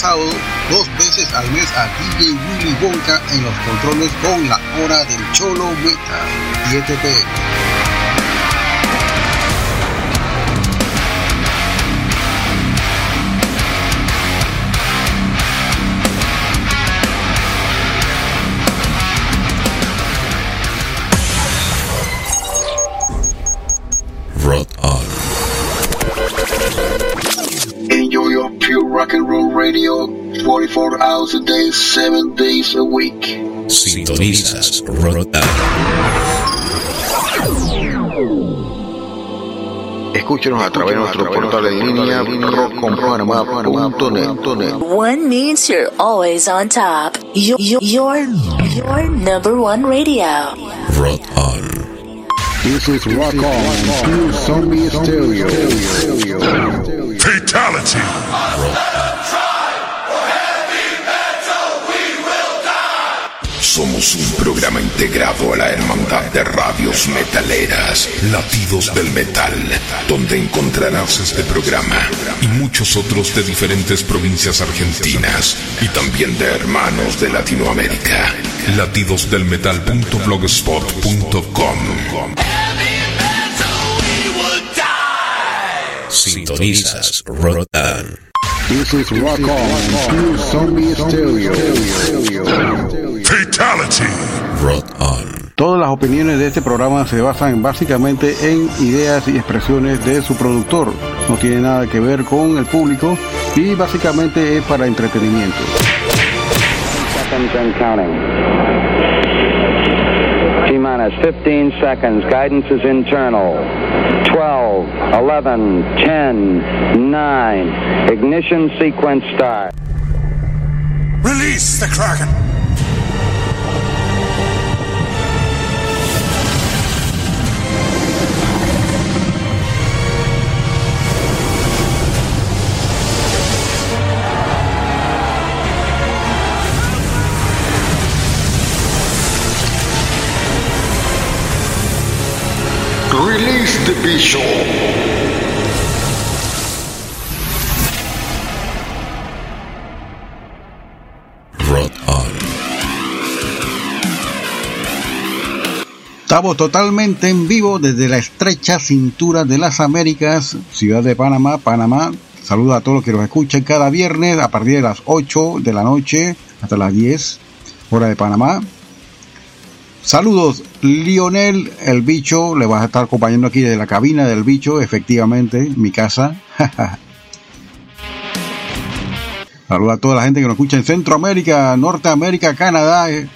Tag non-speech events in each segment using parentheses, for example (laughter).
Tenemos los 10 sábados, dos veces al mes a DJ Willy Wonka en los controles con la hora del Cholo Meta, 7 pm. 44 hours a day, 7 days a week. Sintonizas Rock On. Escúchenos a través de nuestro portal en línea rockconpanamá.net. One means you're always on top. You're, you're, your number one radio. Rock On. This is Rock On, Pure Zombie Stereo. Fatality. Somos un programa integrado a la Hermandad de Radios Metaleras, Latidos del Metal, donde encontrarás este programa y muchos otros de diferentes provincias argentinas y también de hermanos de Latinoamérica. Latidosdelmetal.blogspot.com Sintonizas Rock On. This is Rock On, Pure Zombie Stereo. On. Todas las opiniones de este programa se basan básicamente en ideas y expresiones de su productor. No tiene nada que ver con el público y básicamente es para entretenimiento. seconds and counting. T minus 15 seconds. Guidance is internal. 12, 11, 10, 9. Ignition sequence start. Release the Kraken. On. Estamos totalmente en vivo desde la estrecha cintura de las Américas, ciudad de Panamá, Panamá. Saludo a todos los que nos escuchan cada viernes a partir de las 8 de la noche hasta las 10, hora de Panamá. Saludos, Lionel el bicho, le vas a estar acompañando aquí desde la cabina del bicho, efectivamente, mi casa. (laughs) Saludos a toda la gente que nos escucha en Centroamérica, Norteamérica, Canadá, eh,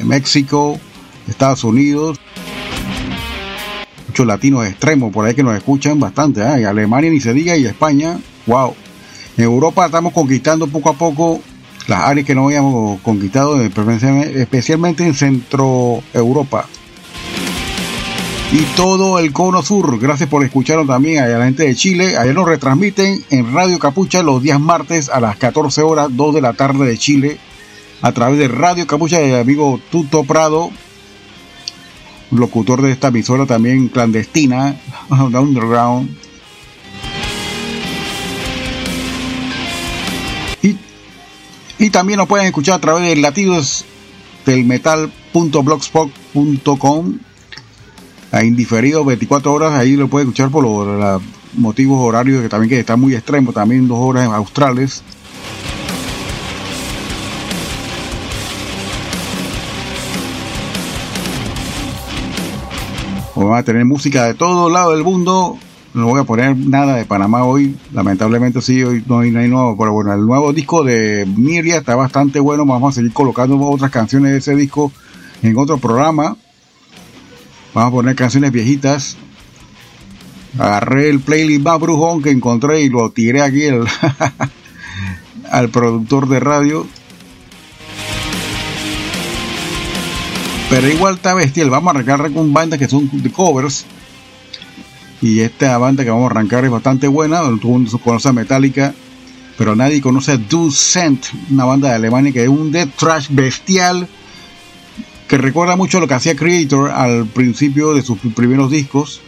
México, Estados Unidos. Muchos latinos extremos por ahí que nos escuchan bastante. ¿eh? Alemania ni se diga y España. Wow. En Europa estamos conquistando poco a poco las áreas que no habíamos conquistado, eh, especialmente en Centro Europa. Y todo el cono sur. Gracias por escucharnos también a la gente de Chile. Allá nos retransmiten en Radio Capucha los días martes a las 14 horas, 2 de la tarde de Chile. a través de Radio Capucha del amigo Tuto Prado, locutor de esta emisora también clandestina, (laughs) Underground. Y también nos pueden escuchar a través de latidos del a indiferido 24 horas ahí lo puede escuchar por los motivos horarios que también que está muy extremo también dos horas australes Vamos a tener música de todo lado del mundo. No voy a poner nada de Panamá hoy. Lamentablemente sí, hoy no hay, nuevo. Pero bueno, el nuevo disco de Miria está bastante bueno. Vamos a seguir colocando otras canciones de ese disco en otro programa. Vamos a poner canciones viejitas. Agarré el playlist más brujón que encontré y lo tiré aquí al (laughs) productor de radio Pero igual está bestial. Vamos a arrancar con bandas que son de covers. Y esta banda que vamos a arrancar es bastante buena. Todo el mundo conoce a Metallica. Pero nadie conoce a una banda de Alemania que es un death trash bestial. Que recuerda mucho lo que hacía Creator al principio de sus primeros discos.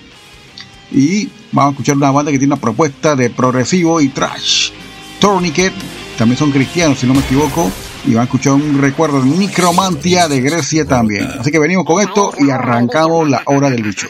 Y vamos a escuchar una banda que tiene una propuesta de progresivo y trash. Tourniquet, también son cristianos si no me equivoco y van a escuchar un recuerdo de Micromantia de Grecia también. Así que venimos con esto y arrancamos la hora del bicho.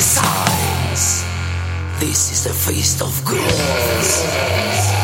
signs. This is the feast of girls.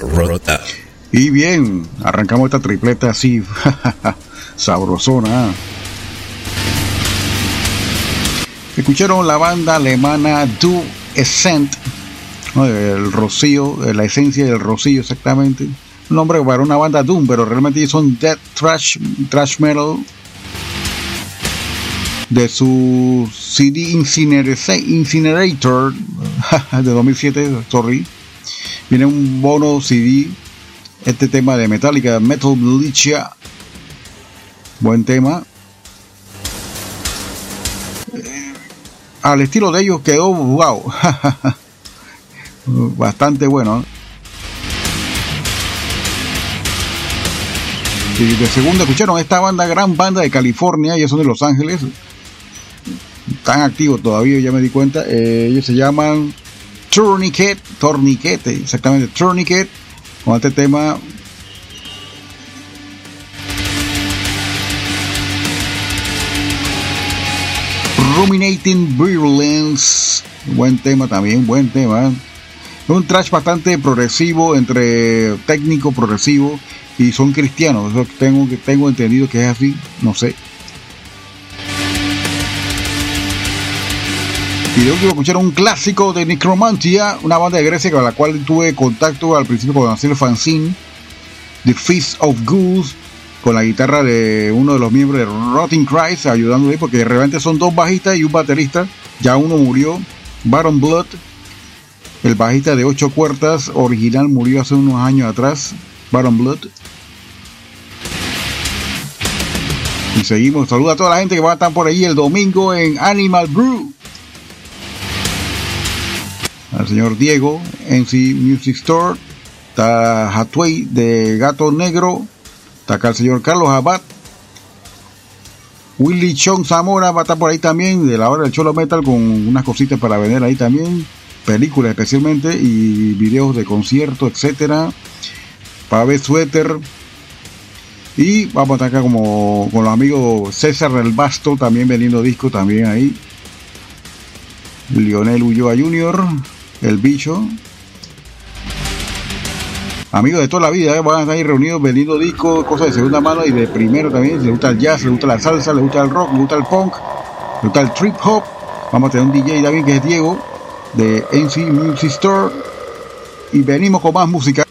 Rota. Y bien, arrancamos esta tripleta así, (laughs) sabrosona. Escucharon la banda alemana Du Essent, el rocío, la esencia del rocío exactamente. Un nombre para una banda Doom, pero realmente son Death Trash, Trash Metal. De su CD Incinerator (laughs) de 2007, sorry. Viene un bono CD este tema de Metallica, Metal Militia. Buen tema. Eh, al estilo de ellos quedó wow. (laughs) Bastante bueno. Y de segundo escucharon esta banda, gran banda de California, ellos son de Los Ángeles. Están activos todavía, ya me di cuenta. Eh, ellos se llaman Tourniquet, Torniquete, exactamente, Tourniquet con este tema. Ruminating Virulence buen tema también, buen tema. Un trash bastante progresivo entre técnico, progresivo y son cristianos, eso tengo, tengo entendido que es así, no sé Y yo quiero escuchar un clásico de Necromantia, una banda de Grecia con la cual tuve contacto al principio cuando nací el fanzine, The Feast of Ghouls, con la guitarra de uno de los miembros de Rotting Christ, ayudándole, porque realmente son dos bajistas y un baterista. Ya uno murió, Baron Blood, el bajista de ocho cuartas original, murió hace unos años atrás, Baron Blood. Y seguimos. Saluda a toda la gente que va a estar por ahí el domingo en Animal Brew al señor Diego, NC Music Store, está Hatway de Gato Negro, está acá el señor Carlos Abad, Willy Chong Zamora va a estar por ahí también, de la hora del Cholo Metal, con unas cositas para vender ahí también, películas especialmente, y videos de conciertos, etcétera, para ver suéter. Y vamos a estar acá como con los amigos César del Basto, también vendiendo discos también ahí. Lionel Ulloa Jr., el bicho. Amigos de toda la vida, ¿eh? van a estar ahí reunidos vendiendo discos, cosas de segunda mano y de primero también. Le gusta el jazz, le gusta la salsa, le gusta el rock, le gusta el punk, le gusta el trip hop. Vamos a tener un DJ también que es Diego de NC Music Store. Y venimos con más música.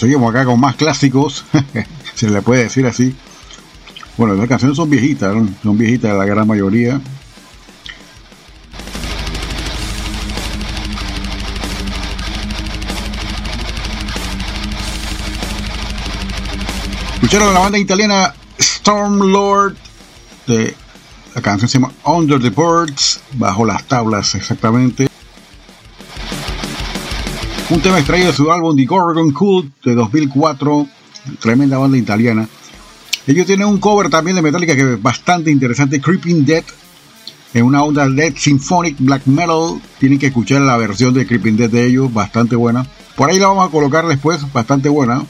Seguimos acá con más clásicos, (laughs) se le puede decir así. Bueno, las canciones son viejitas, son viejitas la gran mayoría. Escucharon la banda italiana Stormlord de la canción se llama Under the Birds, bajo las tablas exactamente. Un tema extraído de su álbum The Gorgon Cult de 2004, tremenda banda italiana. Ellos tienen un cover también de Metallica que es bastante interesante, Creeping Dead, en una onda Dead Symphonic Black Metal. Tienen que escuchar la versión de Creeping Dead de ellos, bastante buena. Por ahí la vamos a colocar después, bastante buena.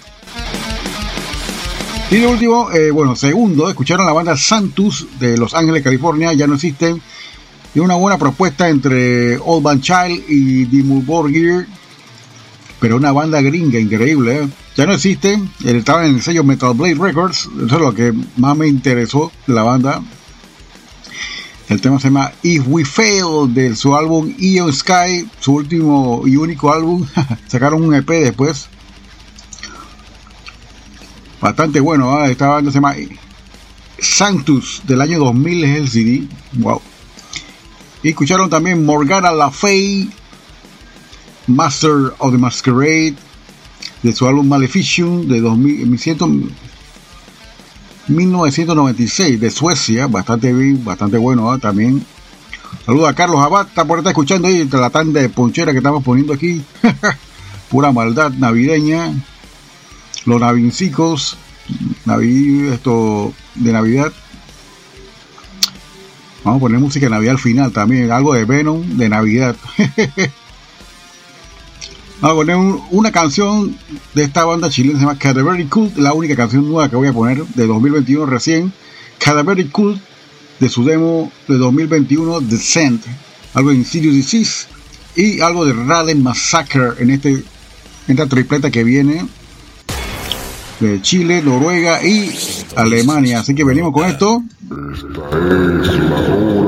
Y de último, eh, bueno, segundo, escucharon la banda Santus de Los Ángeles, California, ya no existen. Y una buena propuesta entre Old Band Child y Dimmu Borgir, pero una banda gringa increíble. ¿eh? Ya no existen, estaban en el sello Metal Blade Records, eso es lo que más me interesó la banda. El tema se llama If We Fail de su álbum Eon Sky, su último y único álbum. (laughs) Sacaron un EP después. Bastante bueno, ¿eh? esta banda se llama Sanctus del año 2000 es el CD. Wow. Y escucharon también Morgana La Fey, Master of the Masquerade, de su álbum Maleficium de 2000, 1996 de Suecia, bastante bien, bastante bueno ¿eh? también. Saludos a Carlos Abad, está por estar escuchando ahí la tanda de ponchera que estamos poniendo aquí. (laughs) Pura maldad navideña los navincicos, esto de Navidad. Vamos a poner música Navidad al final también, algo de Venom de Navidad. (laughs) A poner una canción de esta banda chilena, se llama Cadaveric Cult, la única canción nueva que voy a poner de 2021 recién. Cadaveric Cult, de su demo de 2021, Descent, algo de Insidious Disease y algo de Raden Massacre en, este, en esta tripleta que viene de Chile, Noruega y Alemania. Así que venimos con esto. Esta es la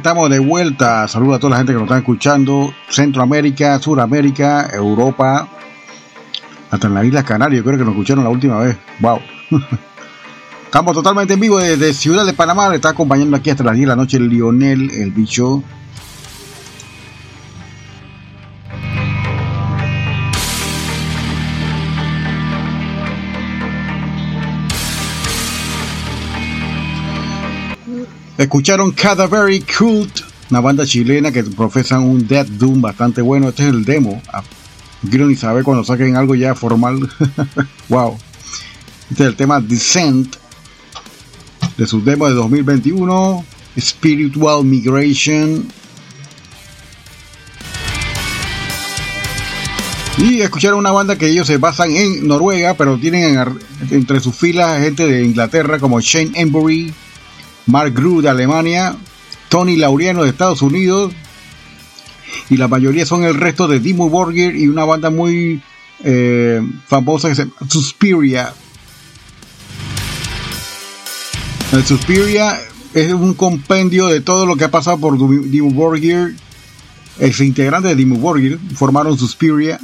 estamos de vuelta. Saludos a toda la gente que nos está escuchando. Centroamérica, Suramérica, Europa, hasta en las Islas Canarias. Creo que nos escucharon la última vez. Wow. (laughs) Estamos totalmente en vivo desde Ciudad de Panamá. Le está acompañando aquí hasta las 10 de la noche Lionel, el bicho. Escucharon Cadaveric Cult, una banda chilena que profesan un Death Doom bastante bueno. Este es el demo. Ah, quiero ni saber cuando saquen algo ya formal. (laughs) wow. Este es el tema Descent de su demo de 2021, Spiritual Migration. Y escucharon una banda que ellos se basan en Noruega, pero tienen en- entre sus filas gente de Inglaterra como Shane Embury, Mark Gru de Alemania, Tony Laureano de Estados Unidos, y la mayoría son el resto de Dimmu Borgir y una banda muy eh, famosa que se llama Suspiria. El Suspiria es un compendio de todo lo que ha pasado por Dimmu Borgir. Ex integrante de Dimmu Borgir formaron Suspiria.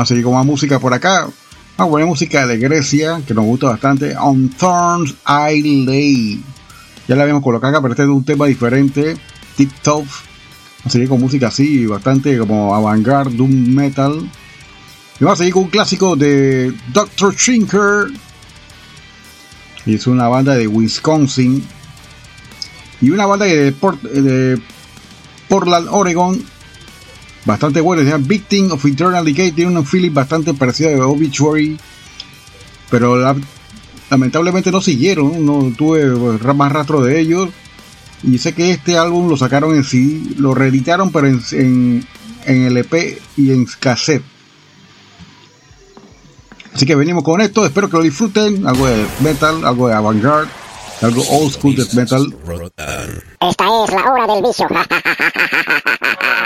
Vamos a seguir con más música por acá. Una buena música de Grecia que nos gusta bastante. On Thorns I Lay. Ya la habíamos colocado acá, pero este es un tema diferente. Tip Top. A seguir con música así, bastante como avant-garde, doom metal. Y vamos a seguir con un clásico de Dr. Shinker. Y es una banda de Wisconsin. Y una banda de, Port- de Portland, Oregon, bastante bueno. Se Victim of Eternal Decay. Tiene un feeling bastante parecido a Obituary. Pero la- lamentablemente no siguieron. No tuve más rastro de ellos. Y sé que este álbum lo sacaron en sí. Lo reeditaron, pero en, en, en LP y en cassette. Así que venimos con esto. Espero que lo disfruten. Algo de metal, algo de avant-garde, algo old school de metal. Esta es la hora del vicio. (laughs)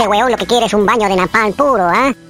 Este weón lo que quiere es un baño de napalm puro, ¿ah? Y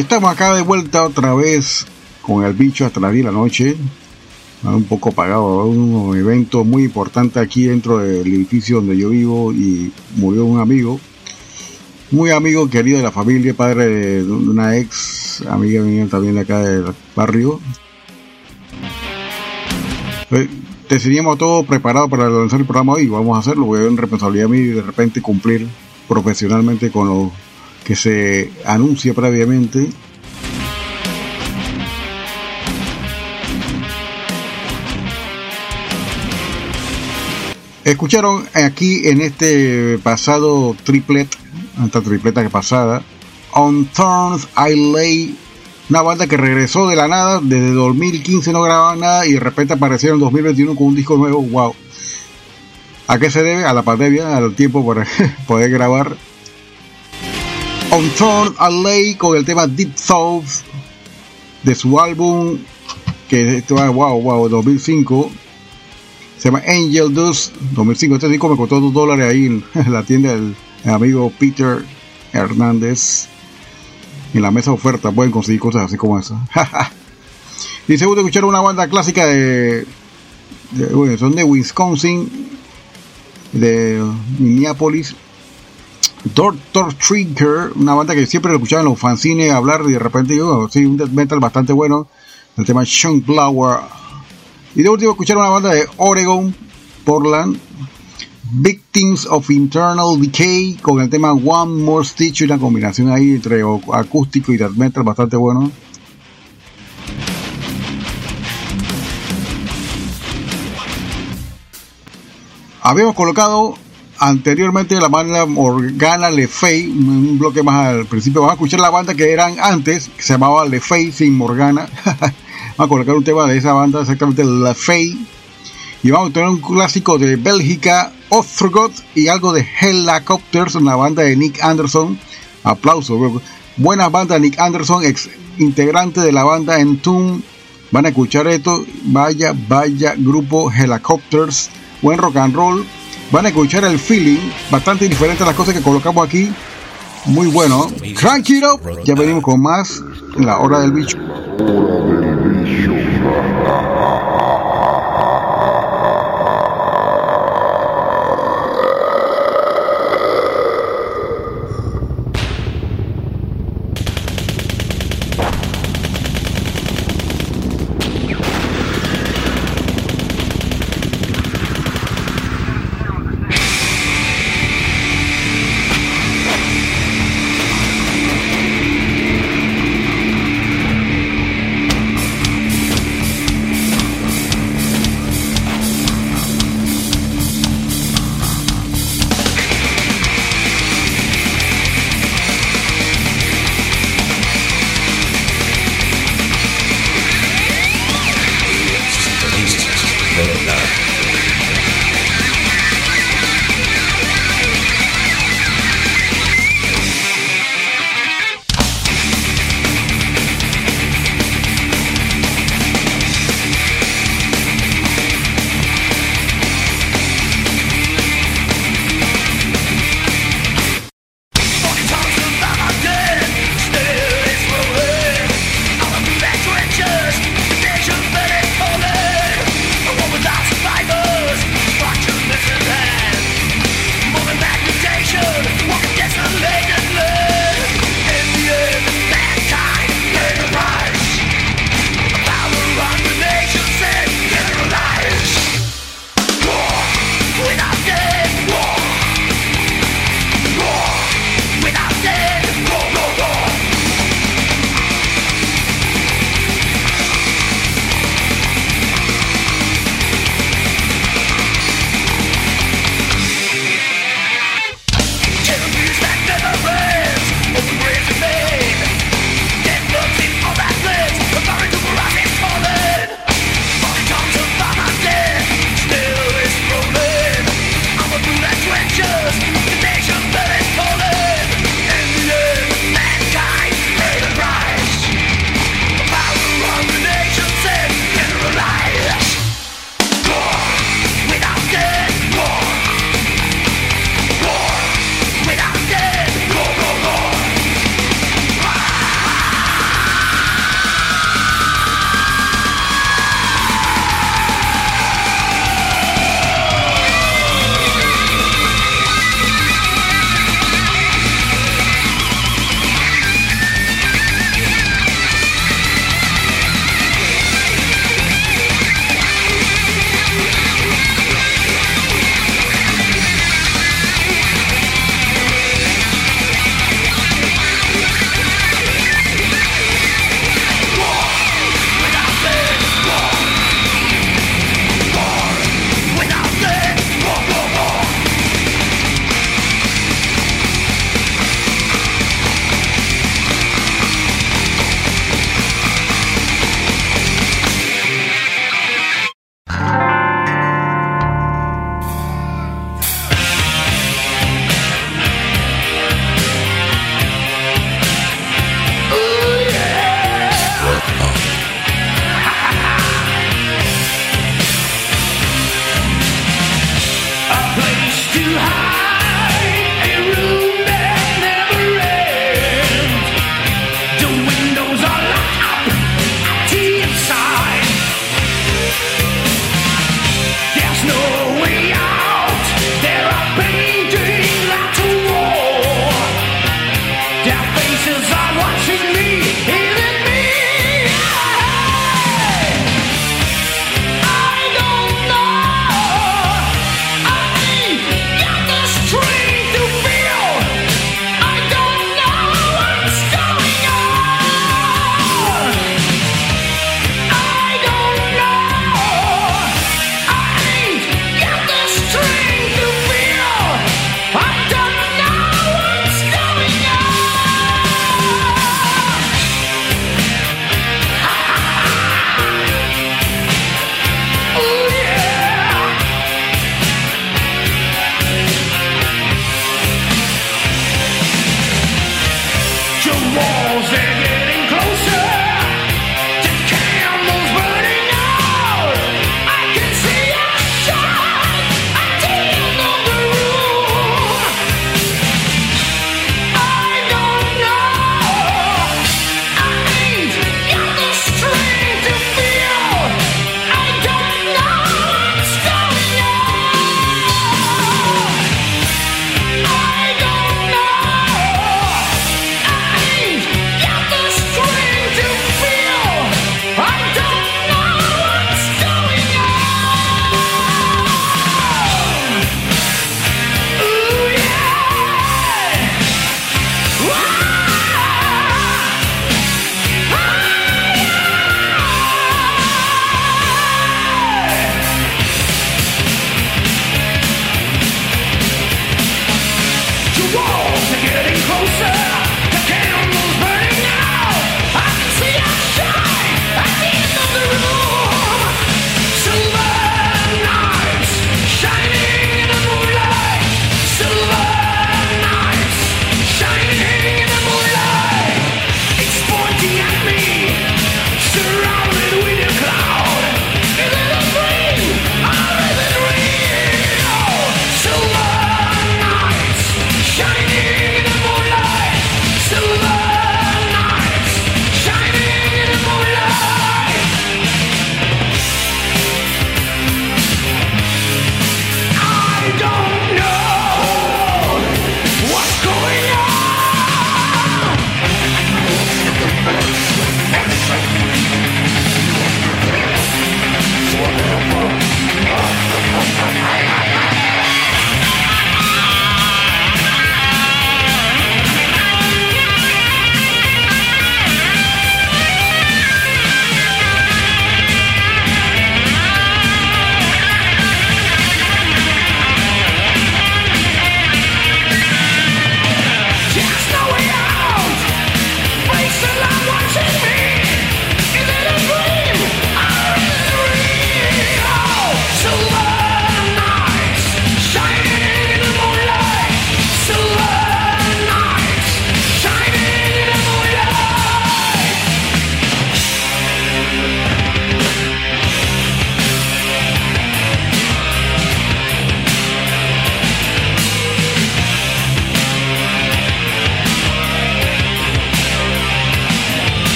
estamos acá de vuelta otra vez con el bicho hasta las 10 de la noche. Un poco apagado, un evento muy importante aquí dentro del edificio donde yo vivo y murió un amigo, muy amigo querido de la familia, padre de una ex amiga mía también de acá del barrio. Eh, Teníamos todo preparado para lanzar el programa hoy, vamos a hacerlo, voy a ver responsabilidad mía y de repente cumplir profesionalmente con lo que se anuncia previamente. Escucharon aquí en este pasado triplet, esta tripleta pasada, On Thorns I Lay, una banda que regresó de la nada, desde 2015 no grababan nada y de repente aparecieron en 2021 con un disco nuevo, wow. ¿A qué se debe? A la pandemia, al tiempo para (laughs) poder grabar. On Thorns I Lay con el tema Deep Thoughts de su álbum que esto va, wow, wow, 2005 se llama Angel Dust 2005. Este disco me costó 2 dólares ahí en (laughs) la tienda del amigo Peter Hernández. En la mesa de oferta pueden conseguir cosas así como esa. (laughs) y segundo, escuchar una banda clásica de, de, bueno, son de Wisconsin, de Minneapolis. Doctor Trigger, una banda que siempre escuchaba en los fanzines hablar y de repente yo, sí, un death metal bastante bueno. El tema Flower y de último escuchar una banda de Oregon, Portland, Victims of Internal Decay, con el tema One More Stitch, una combinación ahí entre acústico y death metal bastante bueno. Habíamos colocado anteriormente la banda Morgana Le Fay, un bloque más al principio. Vamos a escuchar la banda que eran antes, que se llamaba Le Fay sin Morgana. (laughs) Vamos a colocar un tema de esa banda, exactamente La Fey. Y vamos a tener un clásico de Bélgica, Ostrogoth, y algo de Helicopters, una banda de Nick Anderson. Aplauso, buena banda Nick Anderson, ex integrante de la banda Entomb. Van a escuchar esto, vaya, vaya grupo Helicopters, buen rock and roll. Van a escuchar el feeling, bastante diferente a las cosas que colocamos aquí. Muy bueno. Crank it up. Ya venimos con más la hora del bicho.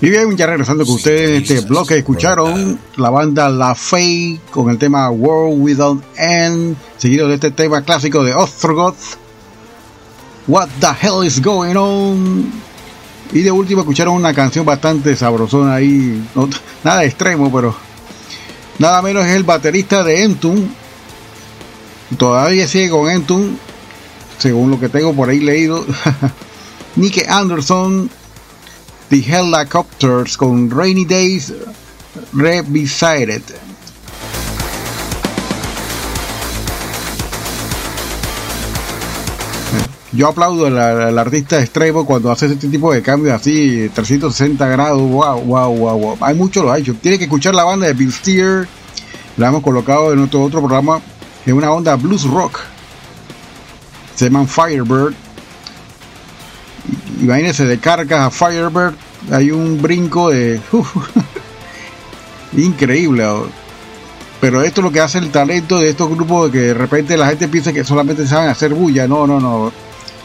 Y bien, ya regresando con ustedes en este bloque, escucharon la banda La Fey con el tema World Without End, seguido de este tema clásico de Ostrogoth, What the Hell is Going On. Y de último escucharon una canción bastante sabrosona ahí, no, nada extremo, pero nada menos es el baterista de Entum. Todavía sigue con Entum, según lo que tengo por ahí leído. (laughs) Nick Anderson The Helicopters con Rainy Days Revisited. Yo aplaudo al, artista extremo cuando hace este tipo de cambios así, 360 grados, wow, wow, wow, wow. Hay mucho lo ha hecho. Tiene que escuchar la banda de Bill Steer, la hemos colocado en nuestro otro programa, en una onda blues rock. Se llaman Firebird. Imagínense, de cargas a Firebird hay un brinco de... (laughs) increíble. Pero esto es lo que hace el talento de estos grupos, de que de repente la gente piensa que solamente saben hacer bulla. No, no, no.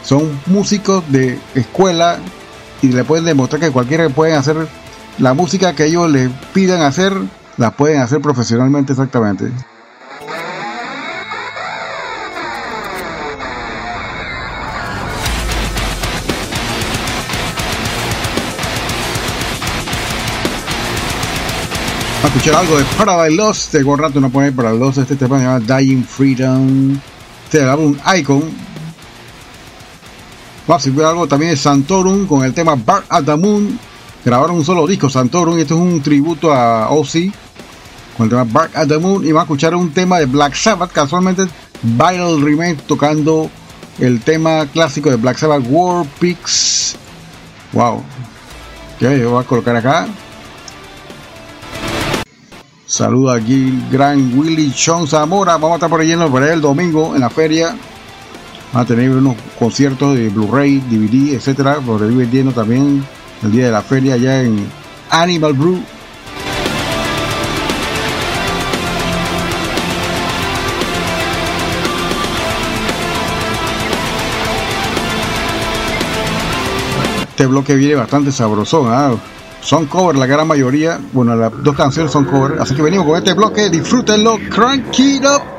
Son músicos de escuela y le pueden demostrar que cualquiera pueden hacer la música que ellos les pidan hacer, la pueden hacer profesionalmente exactamente. A escuchar algo de Paradise Lost. Tengo rato no poner Paradise Lost. Este tema se llama Dying Freedom. Este es el álbum Icon. Vamos a escuchar algo también de Santorum con el tema Bark at the Moon. Grabaron un solo disco, Santorum. Esto es un tributo a Ozzy con el tema Bark at the Moon. Y vamos a escuchar un tema de Black Sabbath. Casualmente, Viral Remake tocando el tema clásico de Black Sabbath, War Pigs. Wow. Ok, yo voy a colocar acá. Saluda aquí Gran Willy Sean Zamora. Vamos a estar por ahí por el domingo en la feria. Van a tener unos conciertos de Blu-ray, DVD, etcétera. Por ahí vendiendo también el día de la feria allá en Animal Brew. Este bloque viene bastante sabrosón. ¿ah? Son cover la gran mayoría. Bueno, las dos canciones son cover. Así que venimos con este bloque. Disfrútenlo. Crank it up.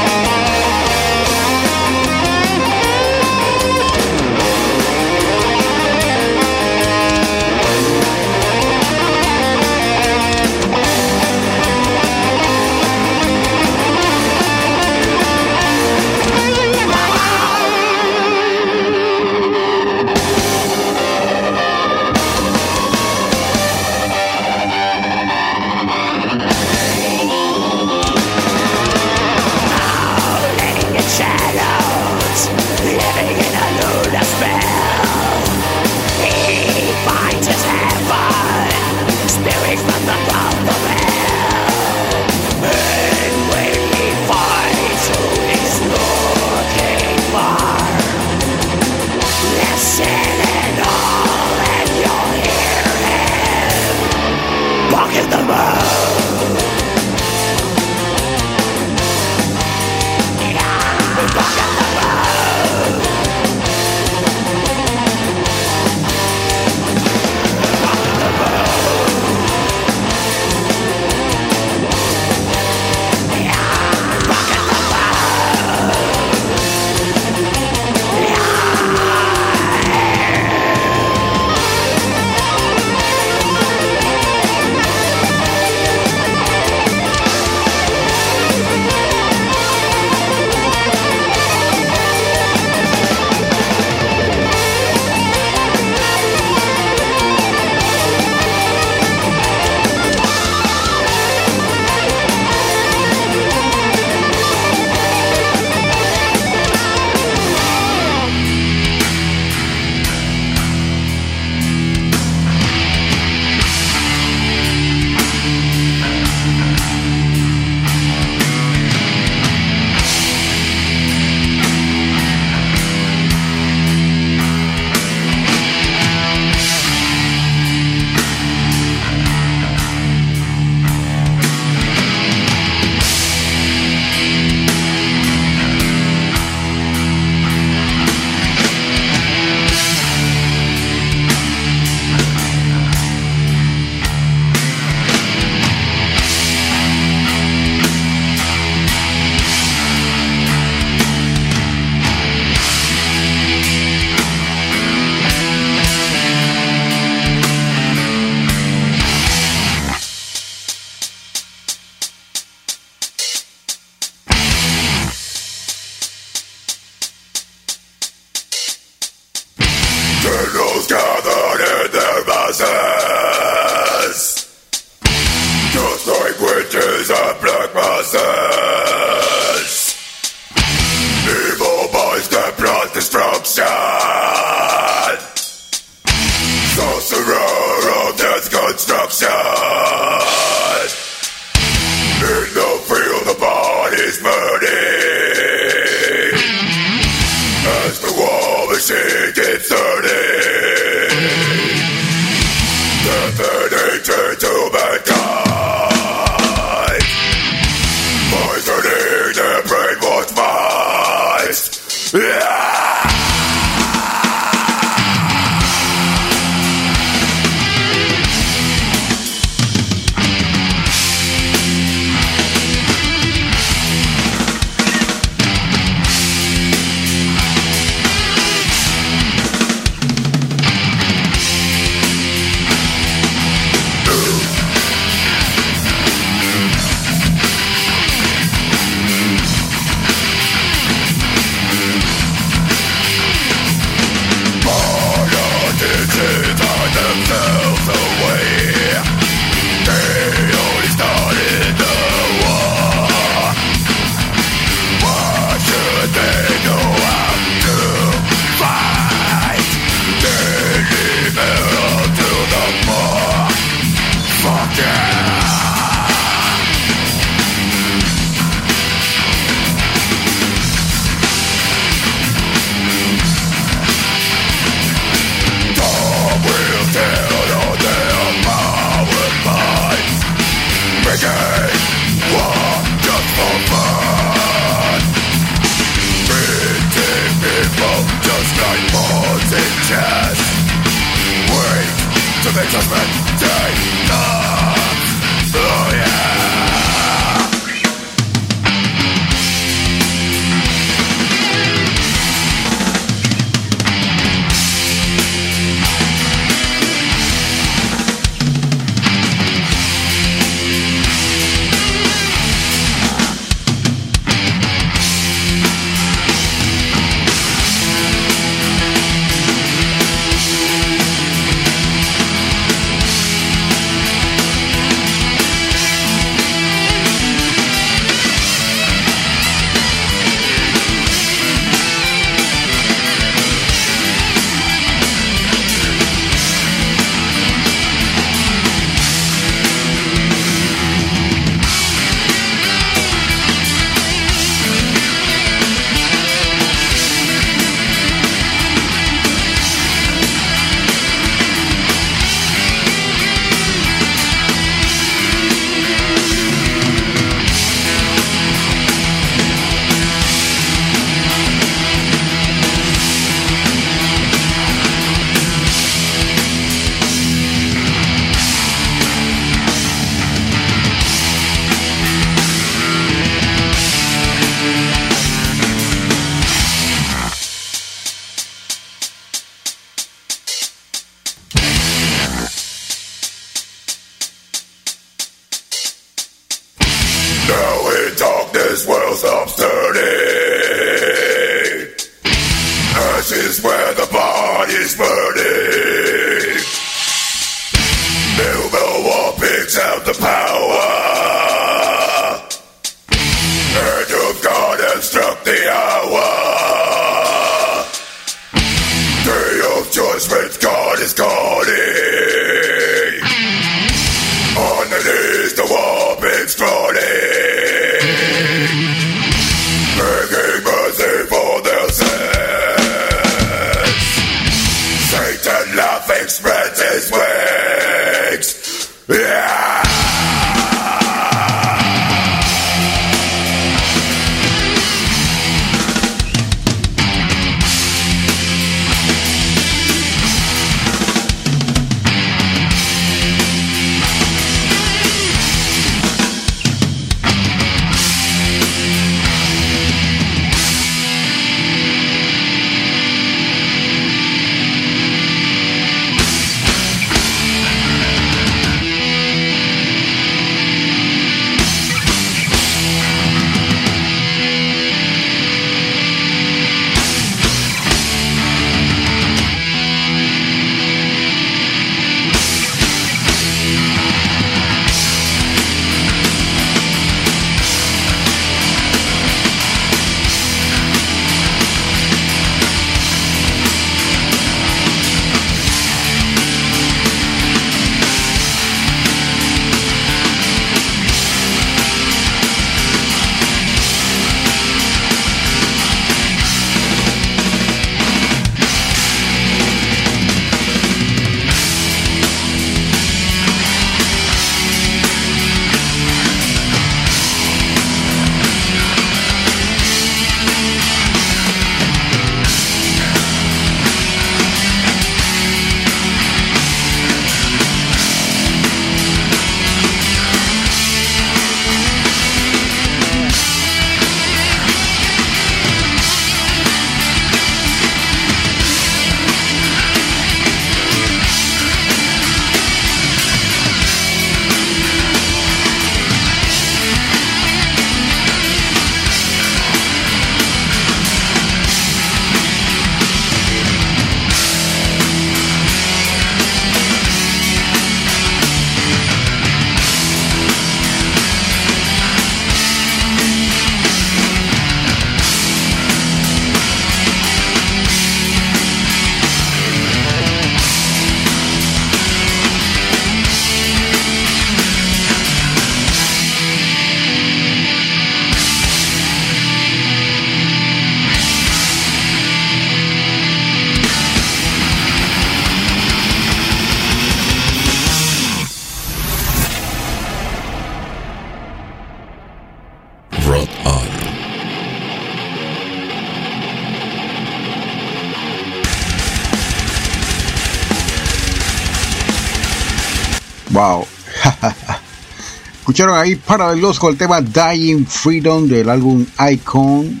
Escucharon ahí para los con el tema Dying Freedom del álbum Icon.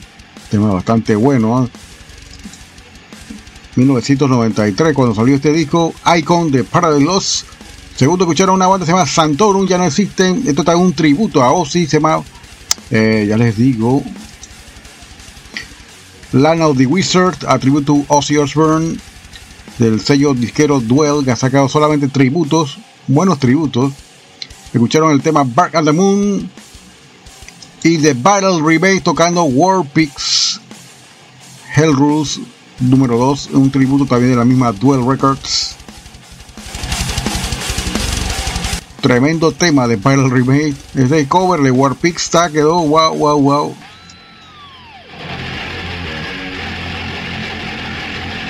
Tema bastante bueno. ¿eh? 1993 cuando salió este disco Icon de Paradise Lost. Segundo escucharon una banda se llama Santorum, ya no existen. Esto está un tributo a Ozzy, se llama, eh, ya les digo, Land of the Wizard, a tributo a Ozzy Osbourne, del sello disquero Duel, que ha sacado solamente tributos, buenos tributos. Escucharon el tema Bark on the Moon y The Battle Rebate tocando War Pigs Hell número 2, un tributo también de la misma Duel Records. Tremendo tema de Battle Remake. Este cover de War Pigs está quedó wow, wow, wow.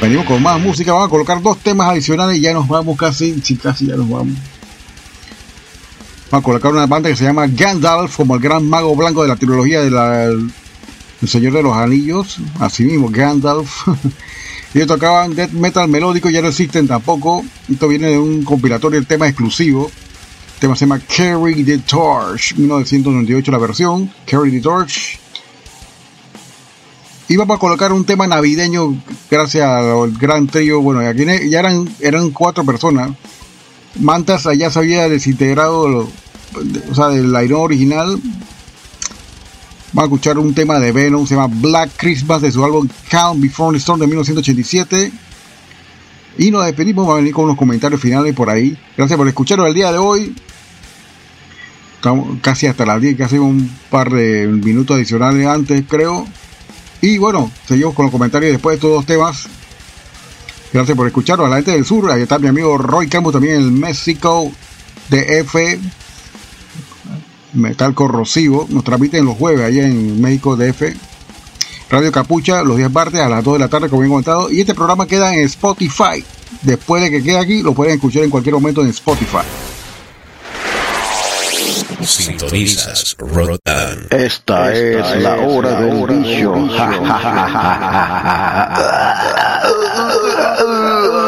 Venimos con más música, vamos a colocar dos temas adicionales y ya nos vamos casi, sí, casi ya nos vamos. A colocar una banda que se llama Gandalf, como el gran mago blanco de la trilogía de Señor de los Anillos, así mismo, Gandalf. (laughs) Ellos tocaban death metal melódico, ya no existen tampoco. Esto viene de un compilatorio, el tema exclusivo. El tema se llama Carry the Torch, 1998 la versión, Carry the Torch. Y vamos a colocar un tema navideño gracias al gran trío. Bueno, aquí ya eran, eran cuatro personas. Mantas allá se había desintegrado, lo- o sea, del Iron original. Vamos a escuchar un tema de Venom, se llama Black Christmas de su álbum Calm Before the Storm de 1987. Y nos despedimos, vamos a venir con unos comentarios finales por ahí. Gracias por escucharnos el día de hoy. Estamos casi hasta las 10, casi un par de minutos adicionales antes, creo. Y bueno, seguimos con los comentarios después de estos dos temas. Gracias por escucharnos a la gente del sur. Ahí está mi amigo Roy Campos también en México DF. Metal Corrosivo. Nos transmiten los jueves allá en México DF. Radio Capucha los días martes a las 2 de la tarde, como bien comentado. Y este programa queda en Spotify. Después de que quede aquí, lo pueden escuchar en cualquier momento en Spotify. Sintonizas Rotan. Esta es la hora del bicho. Thank (laughs) (laughs) uh, uh.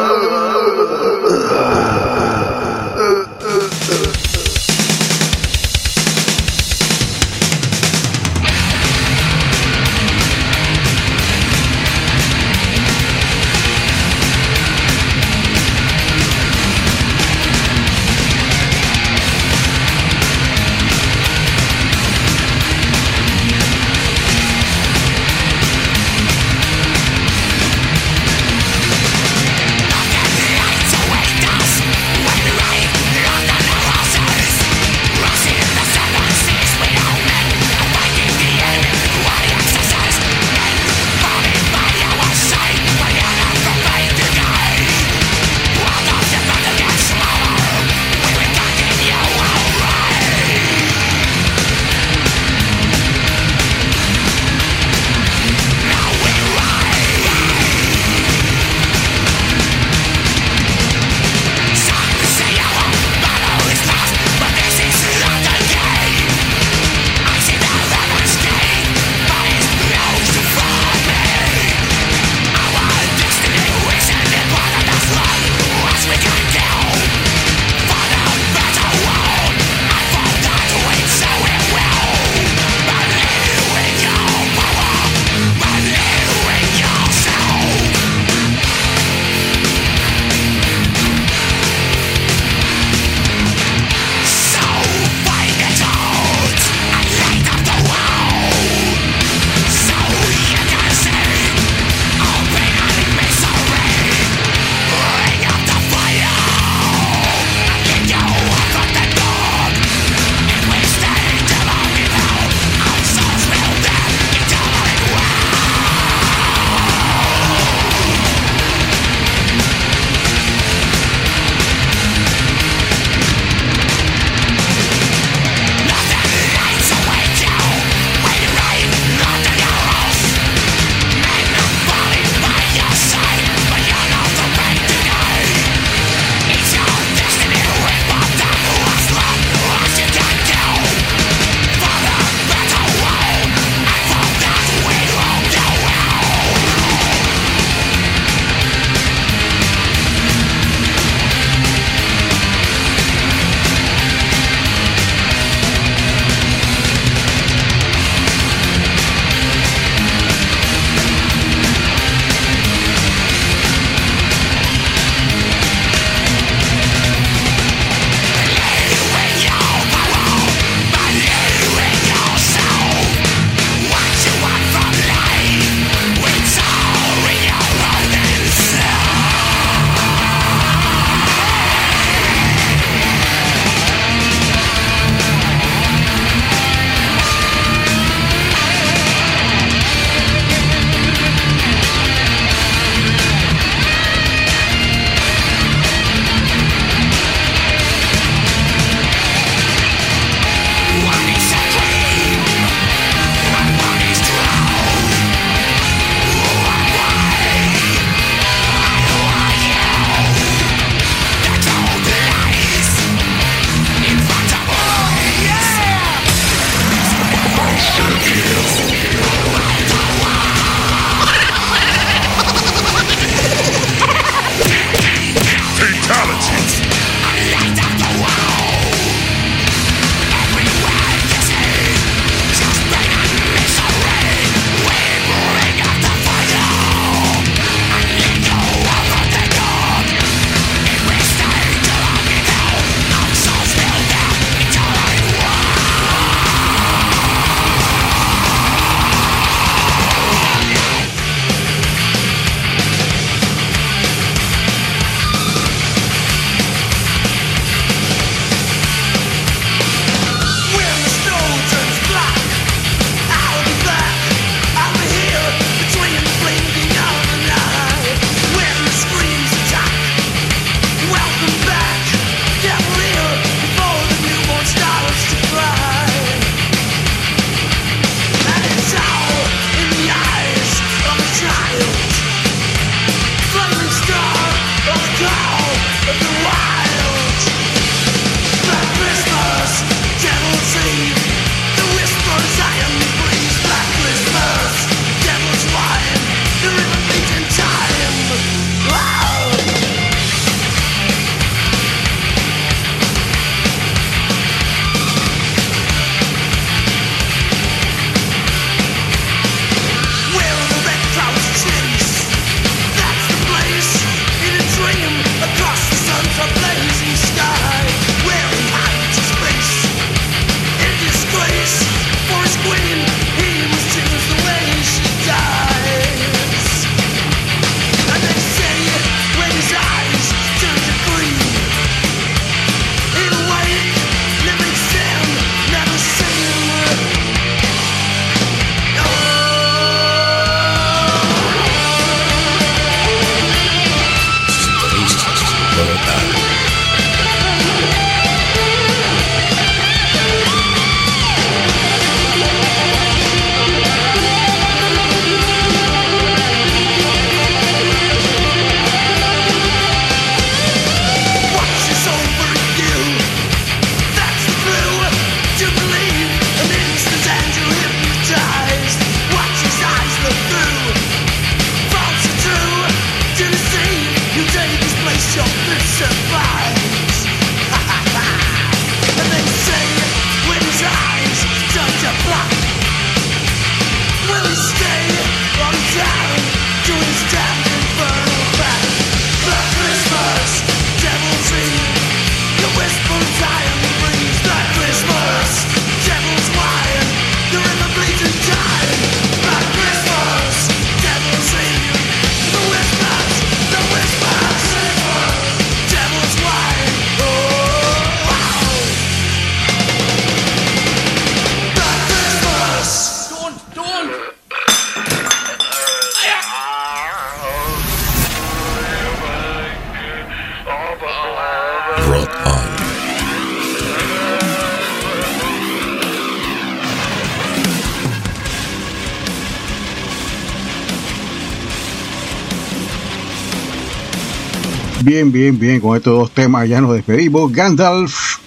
Bien, bien, bien. Con estos dos temas ya nos despedimos. Gandalf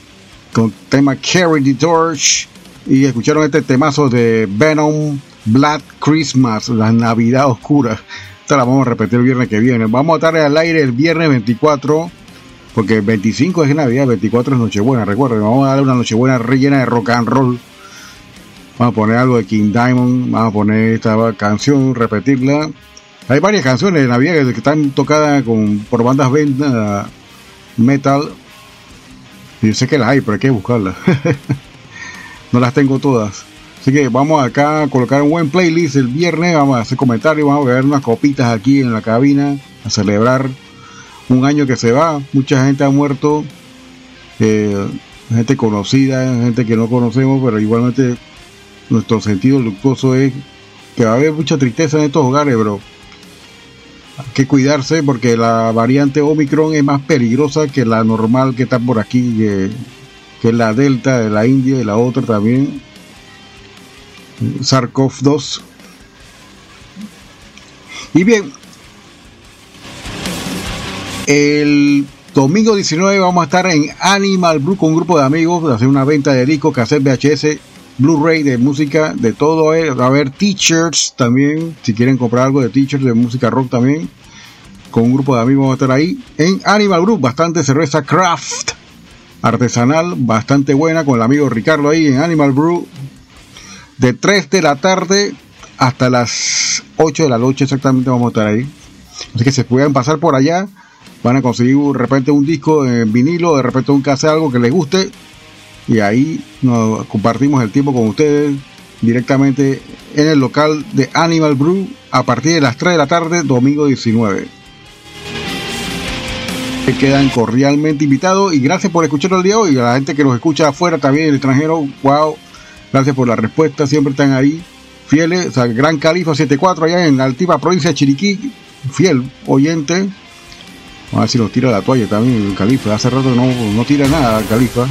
con tema Carry the Torch. Y escucharon este temazo de Venom Black Christmas, la Navidad Oscura. Esta la vamos a repetir el viernes que viene. Vamos a estar al aire el viernes 24. Porque el 25 es Navidad, 24 es Nochebuena, recuerden. Vamos a darle una Nochebuena rellena de rock and roll. Vamos a poner algo de King Diamond. Vamos a poner esta canción, repetirla. Hay varias canciones de Navidad que están tocadas con, por bandas uh, metal. Yo sé que las hay, pero hay que buscarlas. (laughs) no las tengo todas. Así que vamos acá a colocar un buen playlist el viernes. Vamos a hacer comentarios, vamos a ver unas copitas aquí en la cabina a celebrar un año que se va. Mucha gente ha muerto. Eh, gente conocida, gente que no conocemos, pero igualmente nuestro sentido luctuoso es que va a haber mucha tristeza en estos hogares, bro hay que cuidarse porque la variante Omicron es más peligrosa que la normal que está por aquí, que, es la Delta de la India y la otra también, SARS-CoV-2. Y bien, el domingo 19 vamos a estar en Animal Blue con un grupo de amigos, hacer una venta de discos, hacer VHS Blu-ray de música, de todo. Eh. Va a haber t-shirts también, si quieren comprar algo de t-shirts de música rock también. Con un grupo de amigos vamos a estar ahí. En Animal Group, bastante cerveza craft artesanal, bastante buena, con el amigo Ricardo ahí en Animal Brew. De 3 de la tarde hasta las 8 de la noche exactamente vamos a estar ahí. Así que se pueden pasar por allá, van a conseguir de repente un disco en vinilo, de repente un cassette, algo que les guste, y ahí nos compartimos el tiempo con ustedes directamente en el local de Animal Brew a partir de las 3 de la tarde, domingo 19. Se quedan cordialmente invitados y gracias por escucharlo el día de hoy. A la gente que nos escucha afuera también, el extranjero, wow, gracias por la respuesta, siempre están ahí fieles. O Gran Califa 74 allá en la altiva provincia de Chiriquí, fiel oyente. Vamos a ver si nos tira la toalla también el Califa. Hace rato no, no tira nada el Califa.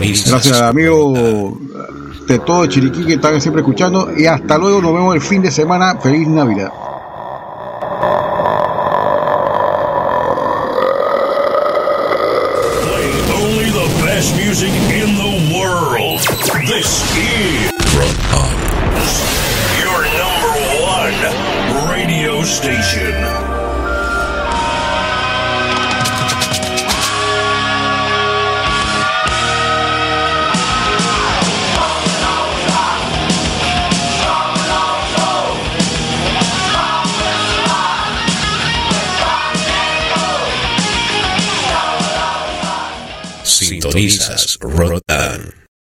Gracias, amigo de todo Chiriquí que están siempre escuchando. Y hasta luego, nos vemos el fin de semana. Feliz Navidad. Sintonizas.